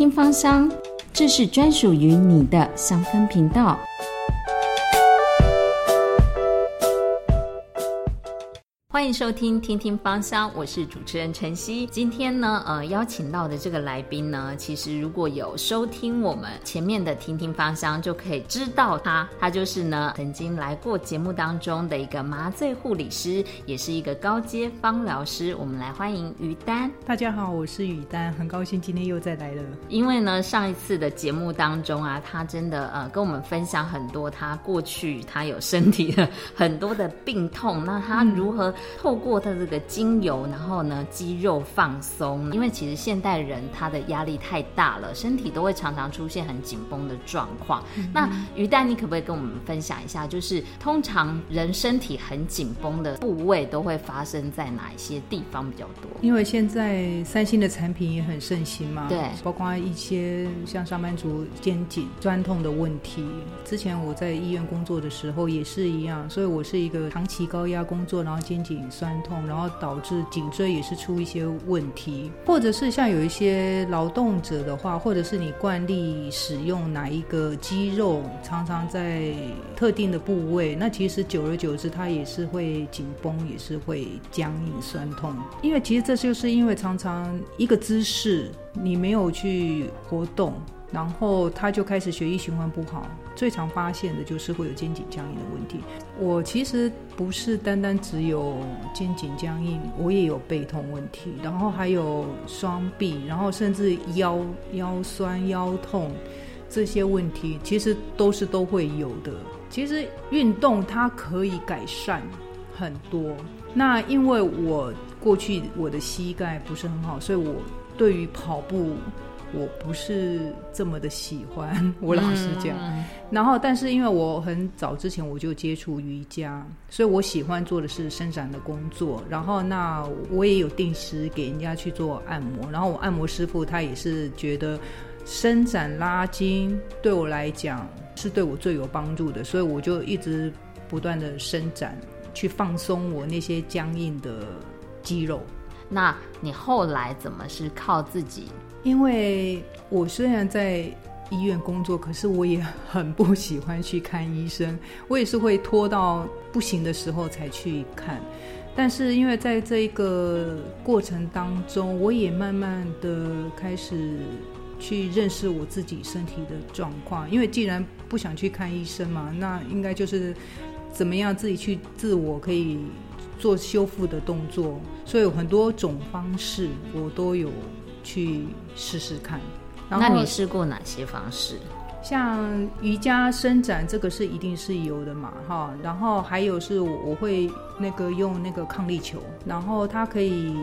听芳香，这是专属于你的香氛频道。欢迎收听《听听芳香》，我是主持人晨曦。今天呢，呃，邀请到的这个来宾呢，其实如果有收听我们前面的《听听芳香》，就可以知道他，他就是呢曾经来过节目当中的一个麻醉护理师，也是一个高阶芳疗师。我们来欢迎于丹。大家好，我是于丹，很高兴今天又再来了。因为呢，上一次的节目当中啊，他真的呃跟我们分享很多他过去他有身体的很多的病痛，那他如何。透过它这个精油，然后呢，肌肉放松。因为其实现代人他的压力太大了，身体都会常常出现很紧绷的状况。那于丹，你可不可以跟我们分享一下，就是通常人身体很紧绷的部位都会发生在哪一些地方比较多？因为现在三星的产品也很盛行嘛，对，包括一些像上班族肩颈酸痛的问题。之前我在医院工作的时候也是一样，所以我是一个长期高压工作，然后肩颈。酸痛，然后导致颈椎也是出一些问题，或者是像有一些劳动者的话，或者是你惯例使用哪一个肌肉，常常在特定的部位，那其实久而久之，它也是会紧绷，也是会僵硬酸痛。因为其实这就是因为常常一个姿势，你没有去活动。然后他就开始血液循环不好，最常发现的就是会有肩颈僵硬的问题。我其实不是单单只有肩颈僵硬，我也有背痛问题，然后还有双臂，然后甚至腰腰酸腰痛这些问题，其实都是都会有的。其实运动它可以改善很多。那因为我过去我的膝盖不是很好，所以我对于跑步。我不是这么的喜欢，我老实讲。然后，但是因为我很早之前我就接触瑜伽，所以我喜欢做的是伸展的工作。然后，那我也有定时给人家去做按摩。然后，我按摩师傅他也是觉得伸展拉筋对我来讲是对我最有帮助的，所以我就一直不断的伸展，去放松我那些僵硬的肌肉。那你后来怎么是靠自己？因为我虽然在医院工作，可是我也很不喜欢去看医生。我也是会拖到不行的时候才去看。但是因为在这一个过程当中，我也慢慢的开始去认识我自己身体的状况。因为既然不想去看医生嘛，那应该就是怎么样自己去自我可以做修复的动作。所以有很多种方式，我都有。去试试看，那你试过哪些方式？像瑜伽伸展，这个是一定是有的嘛，哈。然后还有是我会那个用那个抗力球，然后它可以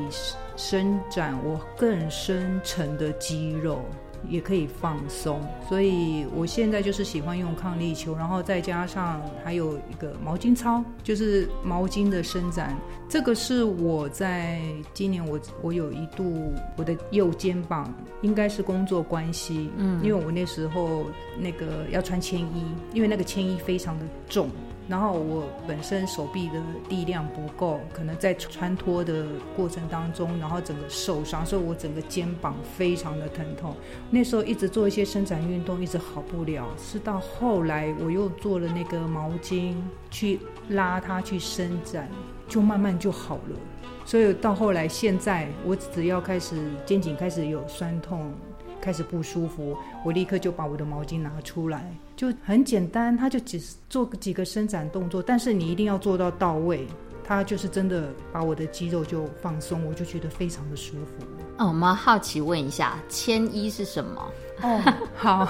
伸展我更深层的肌肉。也可以放松，所以我现在就是喜欢用抗力球，然后再加上还有一个毛巾操，就是毛巾的伸展。这个是我在今年我我有一度我的右肩膀应该是工作关系，嗯，因为我那时候那个要穿铅衣，因为那个铅衣非常的重。然后我本身手臂的力量不够，可能在穿脱的过程当中，然后整个受伤，所以我整个肩膀非常的疼痛。那时候一直做一些伸展运动，一直好不了。是到后来我又做了那个毛巾去拉它去伸展，就慢慢就好了。所以到后来现在，我只要开始肩颈开始有酸痛。开始不舒服，我立刻就把我的毛巾拿出来，就很简单，他就只做几个伸展动作，但是你一定要做到到位，他就是真的把我的肌肉就放松，我就觉得非常的舒服。哦，我们好奇问一下，铅衣是什么？哦，好，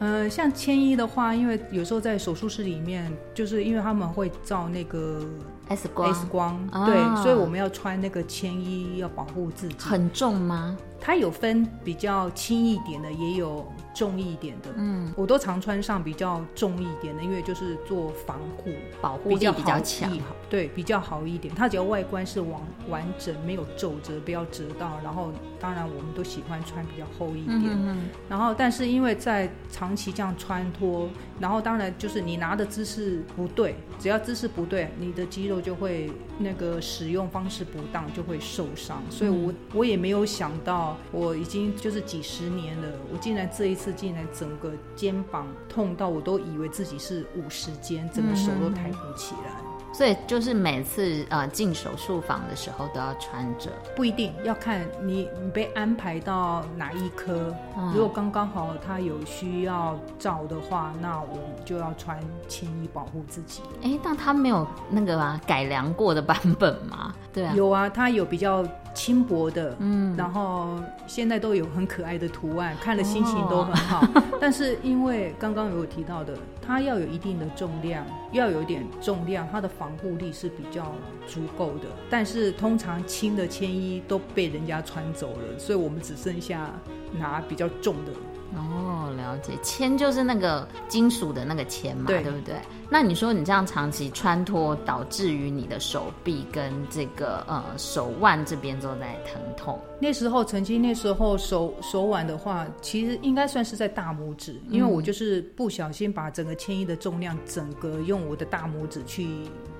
呃，像铅衣的话，因为有时候在手术室里面，就是因为他们会照那个 X 光，X 光，对，所以我们要穿那个铅衣，要保护自己。很重吗？它有分比较轻一点的，也有重一点的，嗯，我都常穿上比较重一点的，因为就是做防护，保护力比较强，对，比较好一点。它只要外观是完完整，没有皱褶，不要折到。然后，当然我们都喜欢穿比较厚一点。嗯然后，但是因为在长期这样穿脱，然后当然就是你拿的姿势不对，只要姿势不对，你的肌肉就会那个使用方式不当，就会受伤。所以我我也没有想到，我已经就是几十年了，我竟然这一次竟然整个肩膀痛到我都以为自己是五十肩，整个手都抬不起来。所以就是每次呃进手术房的时候都要穿着，不一定要看你你被安排到哪一科。如果刚刚好他有需要照的话，那我们就要穿铅衣保护自己。哎，但他没有那个啊改良过的版本吗？对啊，有啊，他有比较。轻薄的，嗯，然后现在都有很可爱的图案，看了心情都很好。但是因为刚刚有提到的，它要有一定的重量，要有点重量，它的防护力是比较足够的。但是通常轻的铅衣都被人家穿走了，所以我们只剩下拿比较重的。哦，了解，铅就是那个金属的那个铅嘛，对不对？那你说你这样长期穿脱，导致于你的手臂跟这个呃手腕这边都在疼痛。那时候曾经那时候手手腕的话，其实应该算是在大拇指，因为我就是不小心把整个铅衣的重量整个用我的大拇指去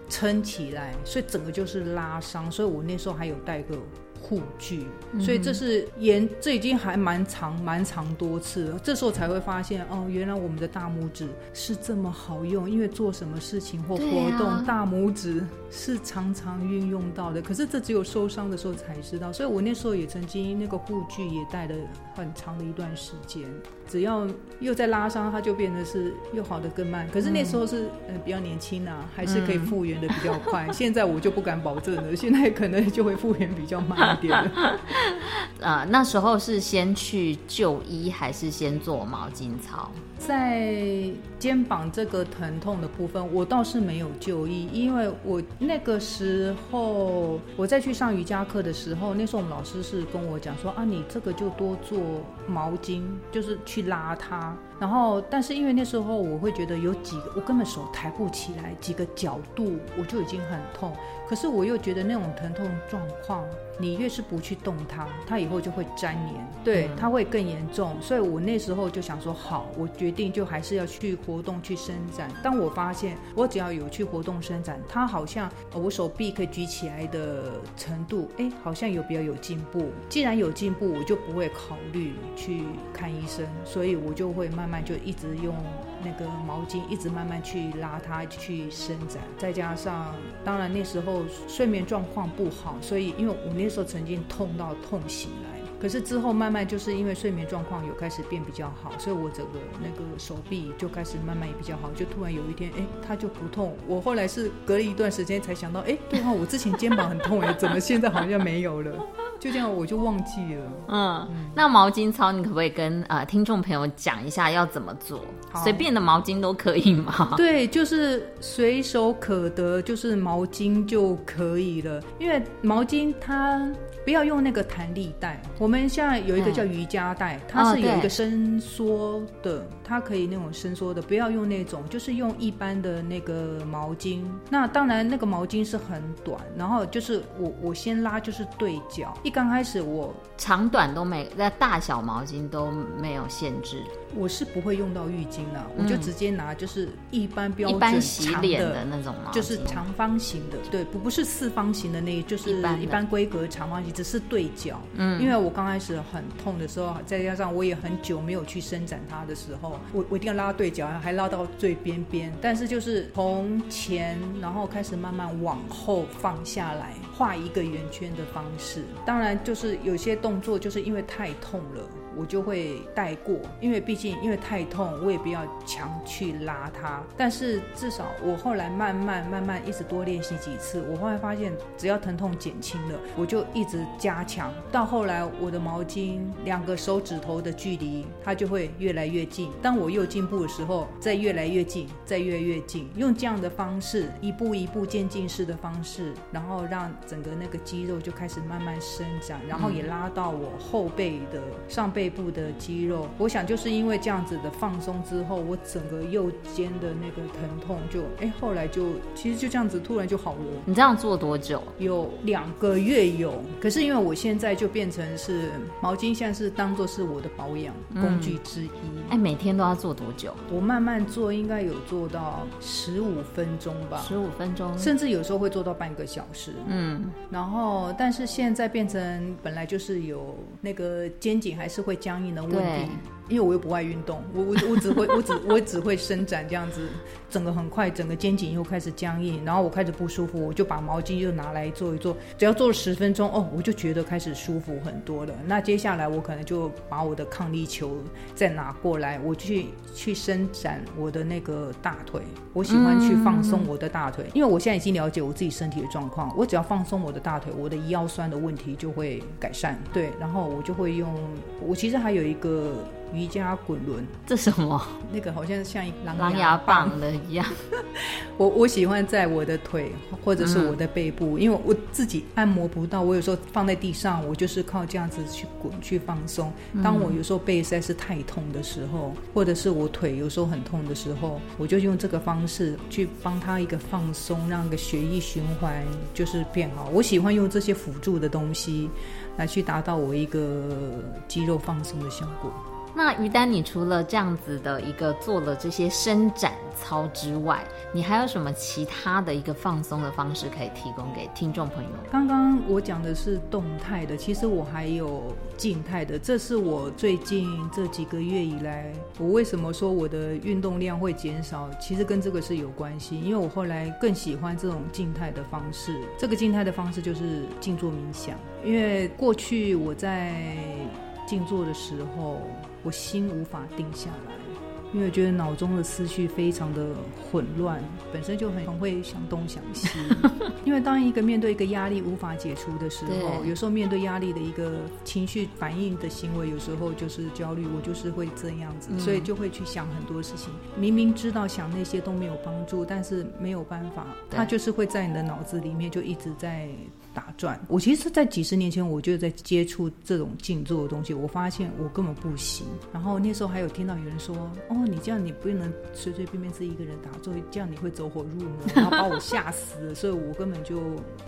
撑起来，所以整个就是拉伤。所以我那时候还有带个。护具，所以这是延，这已经还蛮长蛮长多次了。这时候才会发现，哦，原来我们的大拇指是这么好用，因为做什么事情或活动，大拇指是常常运用到的。可是这只有受伤的时候才知道，所以我那时候也曾经那个护具也戴了很长的一段时间。只要又在拉伤，它就变得是又好的更慢。可是那时候是呃比较年轻啊，还是可以复原的比较快。现在我就不敢保证了，现在可能就会复原比较慢啊。那时候是先去就医，还是先做毛巾操？在肩膀这个疼痛的部分，我倒是没有就医，因为我那个时候我在去上瑜伽课的时候，那时候我们老师是跟我讲说啊，你这个就多做毛巾，就是去拉它。然后，但是因为那时候我会觉得有几个我根本手抬不起来，几个角度我就已经很痛。可是我又觉得那种疼痛状况，你越是不去动它，它以后就会粘连，对，它会更严重。所以我那时候就想说，好，我决定就还是要去活动去伸展。当我发现我只要有去活动伸展，它好像我手臂可以举起来的程度，哎，好像有比较有进步。既然有进步，我就不会考虑去看医生，所以我就会慢慢就一直用那个毛巾，一直慢慢去拉它去伸展。再加上，当然那时候。睡眠状况不好，所以因为我那时候曾经痛到痛醒来，可是之后慢慢就是因为睡眠状况有开始变比较好，所以我整个那个手臂就开始慢慢也比较好，就突然有一天，哎，它就不痛。我后来是隔了一段时间才想到，哎，对啊，我之前肩膀很痛哎，怎么现在好像没有了？就这样我就忘记了。嗯，那毛巾操你可不可以跟呃听众朋友讲一下要怎么做？随便的毛巾都可以吗？对，就是随手可得，就是毛巾就可以了。因为毛巾它不要用那个弹力带，我们现在有一个叫瑜伽带，它是有一个伸缩的，它可以那种伸缩的，不要用那种，就是用一般的那个毛巾。那当然那个毛巾是很短，然后就是我我先拉就是对角。刚开始我长短都没，那大小毛巾都没有限制。我是不会用到浴巾的，我就直接拿就是一般标准洗脸的那种毛巾，就是长方形的，对，不不是四方形的那，就是一般规格长方形，只是对角。嗯，因为我刚开始很痛的时候，再加上我也很久没有去伸展它的时候，我我一定要拉对角，还拉到最边边。但是就是从前然后开始慢慢往后放下来，画一个圆圈的方式。当然就是有些动作就是因为太痛了。我就会带过，因为毕竟因为太痛，我也不要强去拉它。但是至少我后来慢慢慢慢一直多练习几次，我后来发现只要疼痛减轻了，我就一直加强。到后来我的毛巾两个手指头的距离，它就会越来越近。当我又进步的时候，再越来越近，再越来越近。用这样的方式，一步一步渐进式的方式，然后让整个那个肌肉就开始慢慢伸展，然后也拉到我后背的上背。背部的肌肉。我想就是因为这样子的放松之后，我整个右肩的那个疼痛就哎，后来就其实就这样子突然就好了。你这样做多久？有两个月有，可是因为我现在就变成是毛巾，现在是当做是我的保养工具之一。哎，每天都要做多久？我慢慢做，应该有做到十五分钟吧。十五分钟，甚至有时候会做到半个小时。嗯，然后但是现在变成本来就是有那个肩颈还是会僵硬的问题。因为我又不爱运动，我我我只会我只我只会伸展这样子，整个很快，整个肩颈又开始僵硬，然后我开始不舒服，我就把毛巾就拿来做一做，只要做了十分钟，哦，我就觉得开始舒服很多了。那接下来我可能就把我的抗力球再拿过来，我去去伸展我的那个大腿，我喜欢去放松我的大腿，因为我现在已经了解我自己身体的状况，我只要放松我的大腿，我的腰酸的问题就会改善。对，然后我就会用，我其实还有一个。瑜伽滚轮，这什么？那个好像像狼牙棒的一样。我我喜欢在我的腿或者是我的背部，因为我自己按摩不到，我有时候放在地上，我就是靠这样子去滚去放松。当我有时候背实在是太痛的时候，或者是我腿有时候很痛的时候，我就用这个方式去帮他一个放松，让个血液循环就是变好。我喜欢用这些辅助的东西来去达到我一个肌肉放松的效果。那于丹，你除了这样子的一个做了这些伸展操之外，你还有什么其他的一个放松的方式可以提供给听众朋友？刚刚我讲的是动态的，其实我还有静态的。这是我最近这几个月以来，我为什么说我的运动量会减少？其实跟这个是有关系，因为我后来更喜欢这种静态的方式。这个静态的方式就是静坐冥想，因为过去我在静坐的时候。我心无法定下来，因为觉得脑中的思绪非常的混乱，本身就很很会想东想西。因为当一个面对一个压力无法解除的时候，有时候面对压力的一个情绪反应的行为，有时候就是焦虑，我就是会这样子，所以就会去想很多事情。明明知道想那些都没有帮助，但是没有办法，它就是会在你的脑子里面就一直在。打转，我其实，在几十年前，我就在接触这种静坐的东西，我发现我根本不行。然后那时候还有听到有人说：“哦，你这样你不能随随便便自己一个人打坐，这样你会走火入魔。”然后把我吓死了，所以我根本就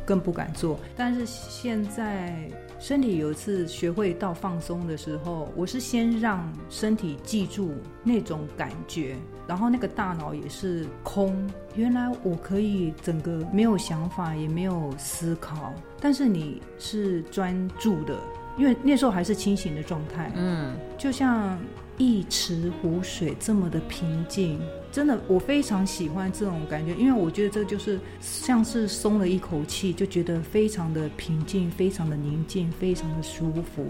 更不敢做。但是现在身体有一次学会到放松的时候，我是先让身体记住那种感觉。然后那个大脑也是空，原来我可以整个没有想法，也没有思考，但是你是专注的，因为那时候还是清醒的状态，嗯，就像一池湖水这么的平静。真的，我非常喜欢这种感觉，因为我觉得这就是像是松了一口气，就觉得非常的平静，非常的宁静，非常的舒服。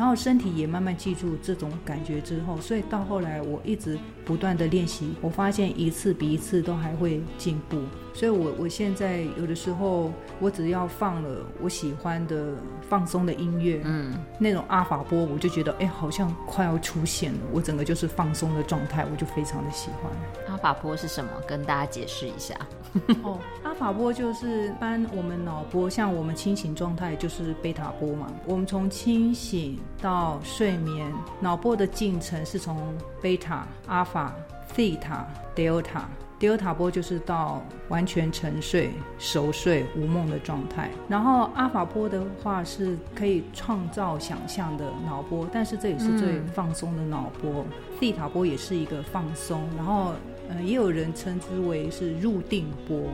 然后身体也慢慢记住这种感觉之后，所以到后来我一直不断的练习，我发现一次比一次都还会进步。所以，我我现在有的时候，我只要放了我喜欢的放松的音乐，嗯，那种阿法波，我就觉得哎，好像快要出现了，我整个就是放松的状态，我就非常的喜欢。阿法波是什么？跟大家解释一下。哦，阿法波就是般我们脑波，像我们清醒状态就是贝塔波嘛。我们从清醒到睡眠，脑波的进程是从贝塔、阿法、西塔、德尔塔。德尔塔波就是到完全沉睡、熟睡、无梦的状态。然后阿法波的话是可以创造想象的脑波，但是这也是最放松的脑波。西塔波也是一个放松，然后。呃，也有人称之为是入定波，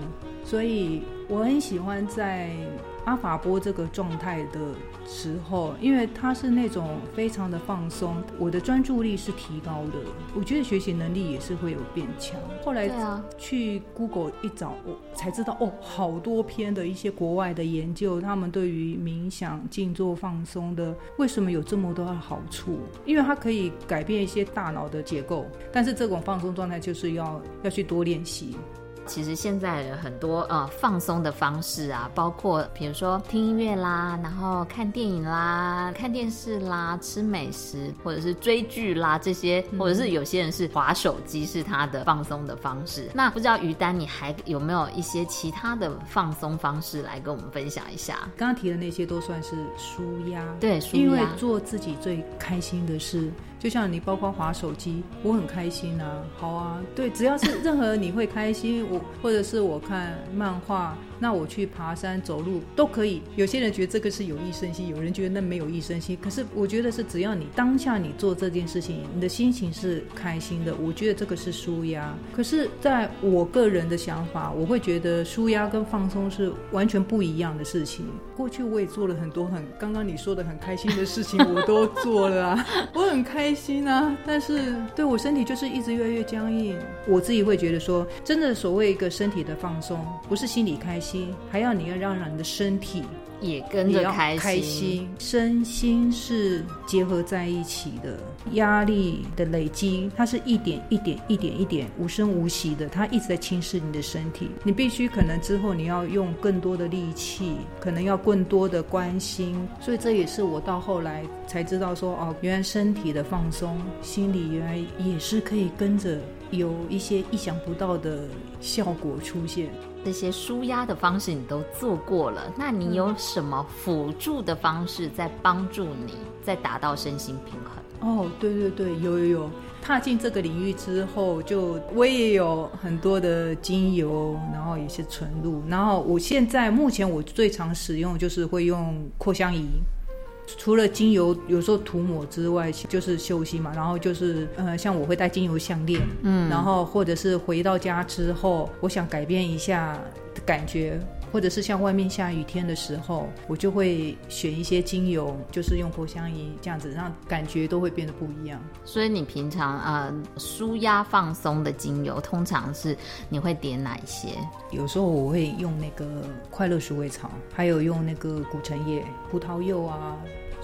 所以我很喜欢在阿法波这个状态的时候，因为他是那种非常的放松，我的专注力是提高的，我觉得学习能力也是会有变强。后来去 Google 一找，我才知道哦，好多篇的一些国外的研究，他们对于冥想、静坐、放松的为什么有这么多的好处？因为它可以改变一些大脑的结构，但是这种放松状态就是要要去多练习。其实现在有很多呃放松的方式啊，包括比如说听音乐啦，然后看电影啦、看电视啦、吃美食，或者是追剧啦这些，或者是有些人是划手机是他的放松的方式。那不知道于丹，你还有没有一些其他的放松方式来跟我们分享一下？刚刚提的那些都算是舒压，对，舒压因为做自己最开心的事。就像你包括划手机，我很开心啊，好啊，对，只要是任何你会开心，我或者是我看漫画，那我去爬山走路都可以。有些人觉得这个是有益身心，有人觉得那没有益身心。可是我觉得是只要你当下你做这件事情，你的心情是开心的，我觉得这个是舒压。可是在我个人的想法，我会觉得舒压跟放松是完全不一样的事情。过去我也做了很多很刚刚你说的很开心的事情，我都做了啊，我很开心啊。但是对我身体就是一直越来越僵硬，我自己会觉得说，真的所谓一个身体的放松，不是心里开心，还要你要让让你的身体也跟着开心，身心是结合在一起的。压力的累积，它是一点一点、一点一点无声无息的，它一直在侵蚀你的身体。你必须可能之后你要用更多的力气，可能要更多的关心。所以这也是我到后来才知道说，哦，原来身体的放松，心里原来也是可以跟着有一些意想不到的效果出现。这些舒压的方式你都做过了，那你有什么辅助的方式在帮助你在达到身心平衡？哦，对对对，有有有。踏进这个领域之后，就我也有很多的精油，然后也是纯露，然后我现在目前我最常使用就是会用扩香仪。除了精油有时候涂抹之外，就是休息嘛，然后就是呃，像我会戴精油项链，嗯，然后或者是回到家之后，我想改变一下感觉，或者是像外面下雨天的时候，我就会选一些精油，就是用扩香仪这样子，让感觉都会变得不一样。所以你平常呃舒压放松的精油，通常是你会点哪一些？有时候我会用那个快乐鼠尾草，还有用那个古城叶、葡萄柚啊。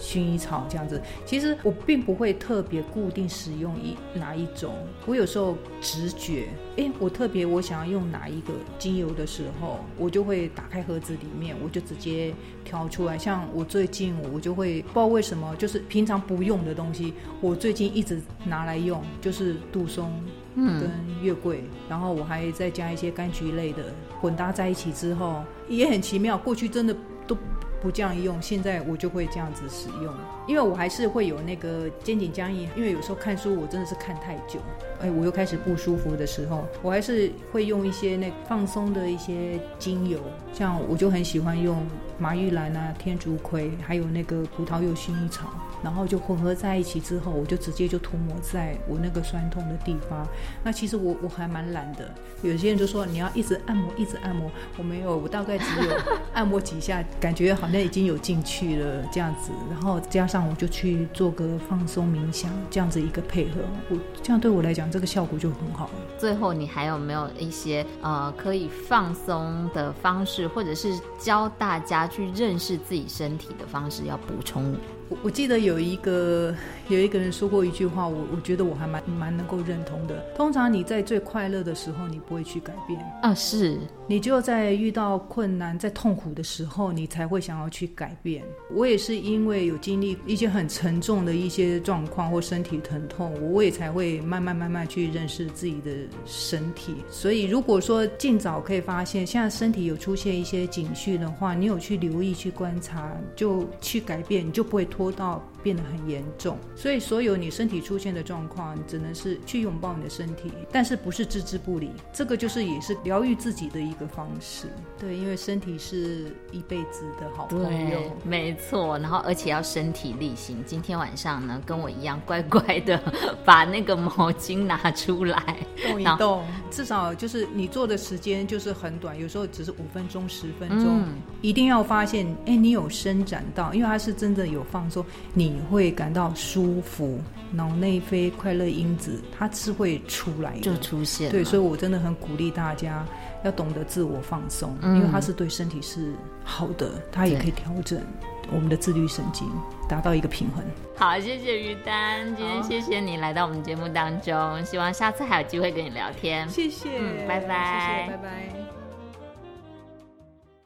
薰衣草这样子，其实我并不会特别固定使用一哪一种。我有时候直觉，哎，我特别我想要用哪一个精油的时候，我就会打开盒子里面，我就直接挑出来。像我最近，我就会不知道为什么，就是平常不用的东西，我最近一直拿来用，就是杜松嗯跟月桂，然后我还再加一些柑橘类的混搭在一起之后，也很奇妙。过去真的都。不这样用，现在我就会这样子使用，因为我还是会有那个肩颈僵硬，因为有时候看书我真的是看太久，哎，我又开始不舒服的时候，我还是会用一些那放松的一些精油，像我就很喜欢用马玉兰啊、天竺葵，还有那个葡萄柚、薰衣草，然后就混合在一起之后，我就直接就涂抹在我那个酸痛的地方。那其实我我还蛮懒的，有些人就说你要一直按摩，一直按摩，我没有，我大概只有按摩几下，感觉好。像已经有进去了，这样子，然后加上我就去做个放松冥想，这样子一个配合，我这样对我来讲，这个效果就很好。最后，你还有没有一些呃可以放松的方式，或者是教大家去认识自己身体的方式要补充？我记得有一个有一个人说过一句话，我我觉得我还蛮蛮能够认同的。通常你在最快乐的时候，你不会去改变啊，是你就在遇到困难、在痛苦的时候，你才会想要去改变。我也是因为有经历一些很沉重的一些状况或身体疼痛，我也才会慢慢慢慢去认识自己的身体。所以如果说尽早可以发现现在身体有出现一些警讯的话，你有去留意、去观察，就去改变，你就不会拖。到变得很严重，所以所有你身体出现的状况，只能是去拥抱你的身体，但是不是置之不理。这个就是也是疗愈自己的一个方式。对，因为身体是一辈子的好朋友，没错。然后而且要身体力行。今天晚上呢，跟我一样乖乖的 把那个毛巾拿出来动一动，至少就是你做的时间就是很短，有时候只是五分钟、十分钟。一定要发现，哎，你有伸展到，因为它是真的有放松，你。你会感到舒服，脑内啡快乐因子它是会出来的，就出现。对，所以我真的很鼓励大家要懂得自我放松，因为它是对身体是好的，它也可以调整我们的自律神经，达到一个平衡。好，谢谢于丹，今天谢谢你来到我们节目当中，希望下次还有机会跟你聊天。谢谢，拜拜，谢谢，拜拜。